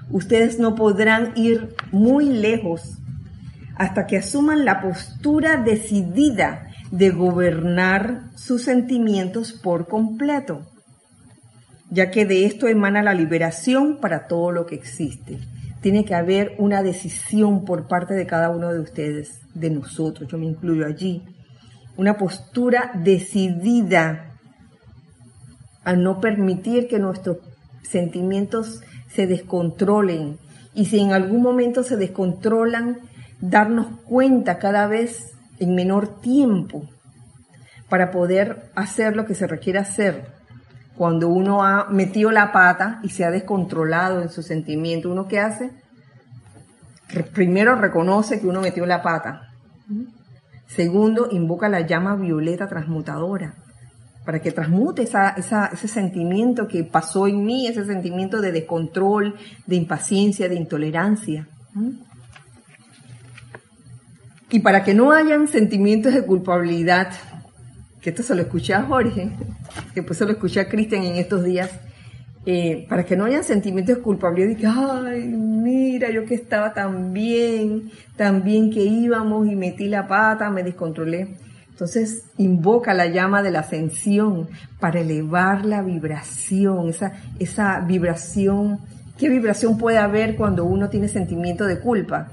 Ustedes no podrán ir muy lejos hasta que asuman la postura decidida de gobernar sus sentimientos por completo, ya que de esto emana la liberación para todo lo que existe. Tiene que haber una decisión por parte de cada uno de ustedes, de nosotros, yo me incluyo allí, una postura decidida a no permitir que nuestros sentimientos se descontrolen. Y si en algún momento se descontrolan, darnos cuenta cada vez en menor tiempo para poder hacer lo que se requiere hacer. Cuando uno ha metido la pata y se ha descontrolado en su sentimiento, ¿uno qué hace? Primero reconoce que uno metió la pata. Segundo, invoca la llama violeta transmutadora para que transmute ese sentimiento que pasó en mí, ese sentimiento de descontrol, de impaciencia, de intolerancia. Y para que no hayan sentimientos de culpabilidad, que esto se lo escuché a Jorge, que después se lo escuché a Cristian en estos días, eh, para que no hayan sentimientos de culpabilidad de que, ay, mira, yo que estaba tan bien, tan bien que íbamos y metí la pata, me descontrolé. Entonces, invoca la llama de la ascensión para elevar la vibración, esa, esa vibración. ¿Qué vibración puede haber cuando uno tiene sentimiento de culpa?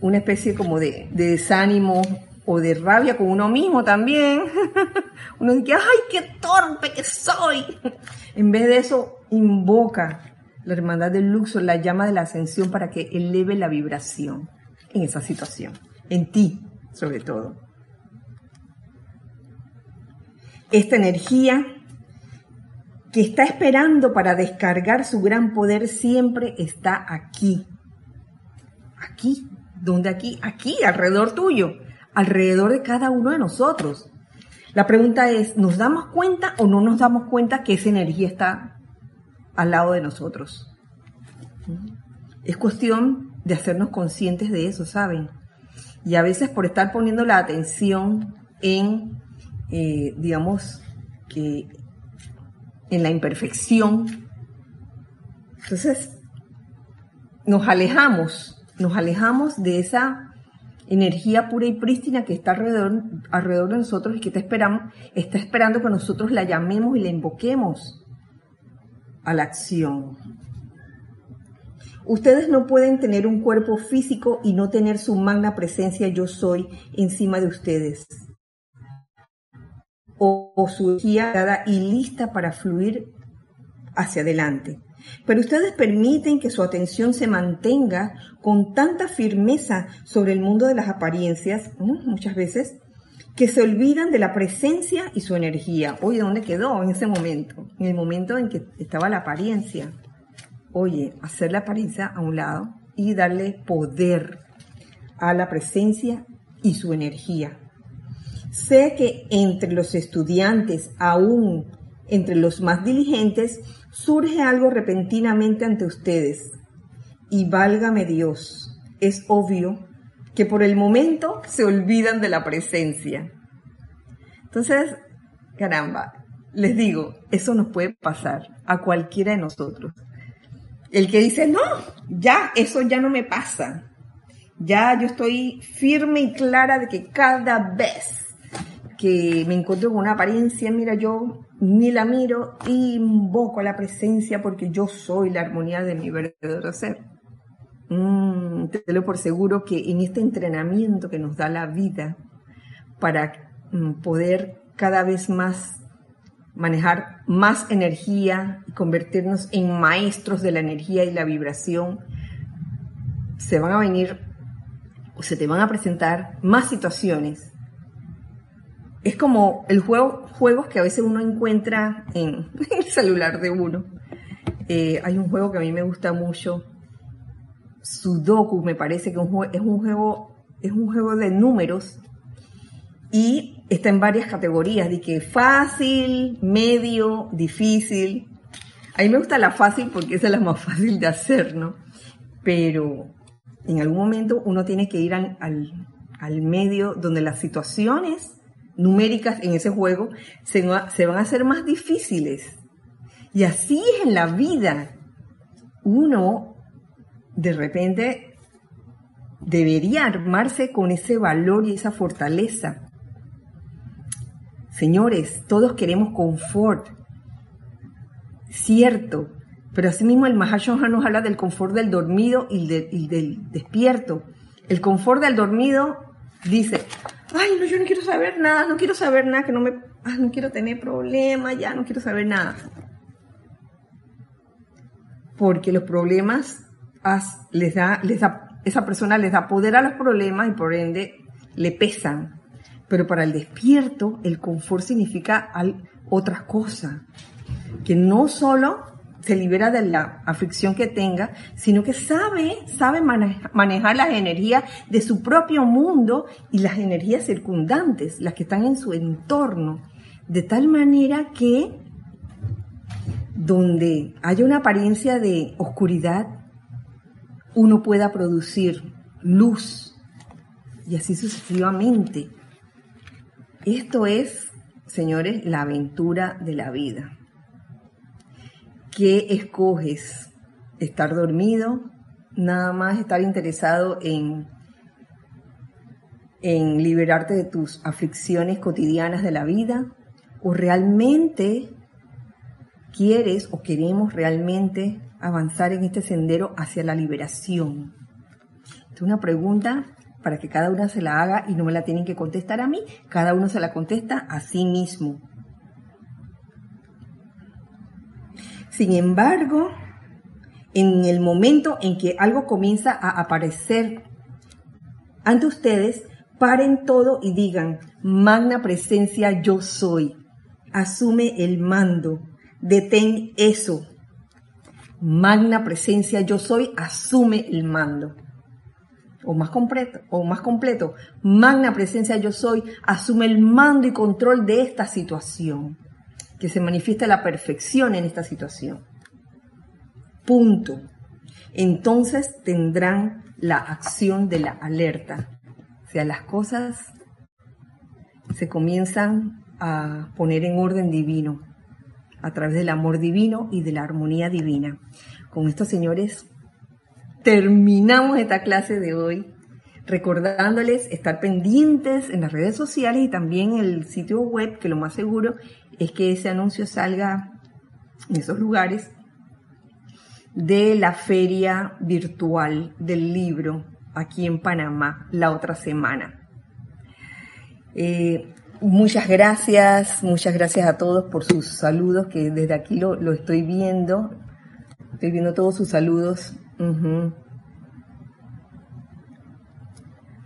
Una especie como de, de desánimo o de rabia con uno mismo también. uno dice, ay, qué torpe que soy. en vez de eso, invoca la hermandad del Luxor, la llama de la ascensión para que eleve la vibración en esa situación, en ti sobre todo. Esta energía que está esperando para descargar su gran poder siempre está aquí. Aquí, donde aquí, aquí, alrededor tuyo, alrededor de cada uno de nosotros. La pregunta es, ¿nos damos cuenta o no nos damos cuenta que esa energía está al lado de nosotros? Es cuestión de hacernos conscientes de eso, ¿saben? Y a veces por estar poniendo la atención en eh, digamos, que en la imperfección. Entonces, nos alejamos, nos alejamos de esa energía pura y prístina que está alrededor, alrededor de nosotros y que está, esperando, está esperando que nosotros la llamemos y la invoquemos a la acción. Ustedes no pueden tener un cuerpo físico y no tener su magna presencia yo soy encima de ustedes o, su energía dada y lista para fluir hacia adelante. Pero ustedes permiten que su atención se mantenga con tanta firmeza sobre el mundo de las apariencias, muchas veces, que se olvidan de la presencia y su energía. Oye, ¿dónde quedó en ese momento? En el momento en que estaba la apariencia. Oye, hacer la apariencia a un lado y darle poder a la presencia y su energía. Sé que entre los estudiantes, aún entre los más diligentes, surge algo repentinamente ante ustedes. Y válgame Dios, es obvio que por el momento se olvidan de la presencia. Entonces, caramba, les digo, eso nos puede pasar a cualquiera de nosotros. El que dice, no, ya, eso ya no me pasa. Ya yo estoy firme y clara de que cada vez que me encuentro con una apariencia, mira, yo ni la miro y invoco la presencia porque yo soy la armonía de mi verdadero ser. Mm, te lo por seguro que en este entrenamiento que nos da la vida para mm, poder cada vez más manejar más energía y convertirnos en maestros de la energía y la vibración, se van a venir o se te van a presentar más situaciones es como el juego, juegos que a veces uno encuentra en, el celular de uno. Eh, hay un juego que a mí me gusta mucho, Sudoku, me parece que es un juego, es un juego de números y está en varias categorías, de que fácil, medio, difícil. A mí me gusta la fácil porque esa es la más fácil de hacer, ¿no? Pero en algún momento uno tiene que ir al, al medio donde las situaciones numéricas en ese juego se, van a hacer más difíciles. Y así es en la vida. Uno, de repente, debería armarse con ese valor y esa fortaleza. Señores, todos queremos confort, cierto, pero asimismo el Mahashohan nos habla del confort del dormido y del despierto. El confort del dormido dice, ay, no, yo no quiero saber nada, no quiero saber nada, que no me, ah, no quiero tener problemas, ya no quiero saber nada. Porque los problemas les da, les da, esa persona les da poder a los problemas y por ende le pesan. Pero para el despierto, el confort significa otra cosa. Que no solo se libera de la aflicción que tenga, sino que sabe, sabe manejar las energías de su propio mundo y las energías circundantes, las que están en su entorno, de tal manera que donde haya una apariencia de oscuridad, uno pueda producir luz y así sucesivamente. Esto es, señores, la aventura de la vida. ¿Qué escoges? ¿Estar dormido? ¿Nada más estar interesado en, en liberarte de tus aflicciones cotidianas de la vida? ¿O realmente quieres o queremos realmente avanzar en este sendero hacia la liberación? Es una pregunta para que cada una se la haga y no me la tienen que contestar a mí, cada uno se la contesta a sí mismo. Sin embargo, en el momento en que algo comienza a aparecer ante ustedes, paren todo y digan, magna presencia yo soy, asume el mando, detén eso. Magna presencia yo soy, asume el mando. O más completo, o más completo, magna presencia yo soy, asume el mando y control de esta situación, que se manifiesta la perfección en esta situación. Punto. Entonces tendrán la acción de la alerta. O sea, las cosas se comienzan a poner en orden divino, a través del amor divino y de la armonía divina. Con estos señores terminamos esta clase de hoy recordándoles estar pendientes en las redes sociales y también en el sitio web, que lo más seguro es que ese anuncio salga en esos lugares de la feria virtual del libro aquí en Panamá la otra semana. Eh, muchas gracias, muchas gracias a todos por sus saludos, que desde aquí lo, lo estoy viendo. Estoy viendo todos sus saludos.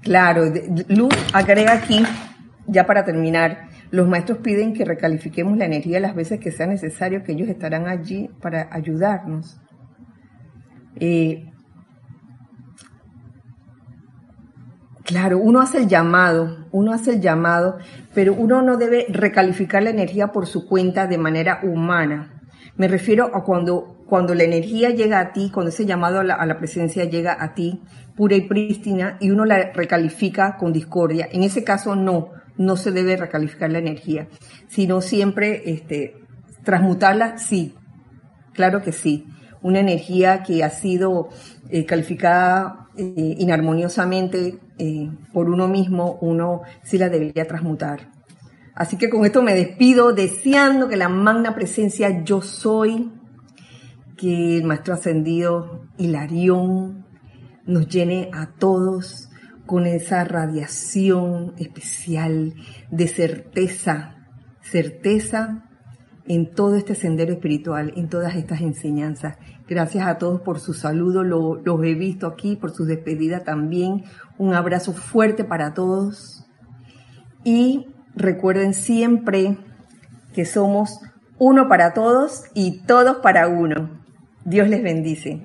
Claro, Luz agrega aquí, ya para terminar, los maestros piden que recalifiquemos la energía las veces que sea necesario, que ellos estarán allí para ayudarnos. Eh, claro, uno hace el llamado, uno hace el llamado, pero uno no debe recalificar la energía por su cuenta de manera humana. Me refiero a cuando cuando la energía llega a ti, cuando ese llamado a la, presencia llega a ti, pura y prístina, y uno la recalifica con discordia, en ese caso no, no se debe recalificar la energía, sino siempre este, transmutarla, sí, claro que sí. Una energía que ha sido eh, calificada eh, inarmoniosamente eh, por uno mismo, uno sí la debería transmutar. Así que con esto me despido deseando que la magna presencia yo soy que el Maestro Ascendido Hilarión nos llene a todos con esa radiación especial de certeza, certeza en todo este sendero espiritual, en todas estas enseñanzas. Gracias a todos por su saludo, los he visto aquí, por su despedida también. Un abrazo fuerte para todos. Y recuerden siempre que somos uno para todos y todos para uno. Dios les bendice.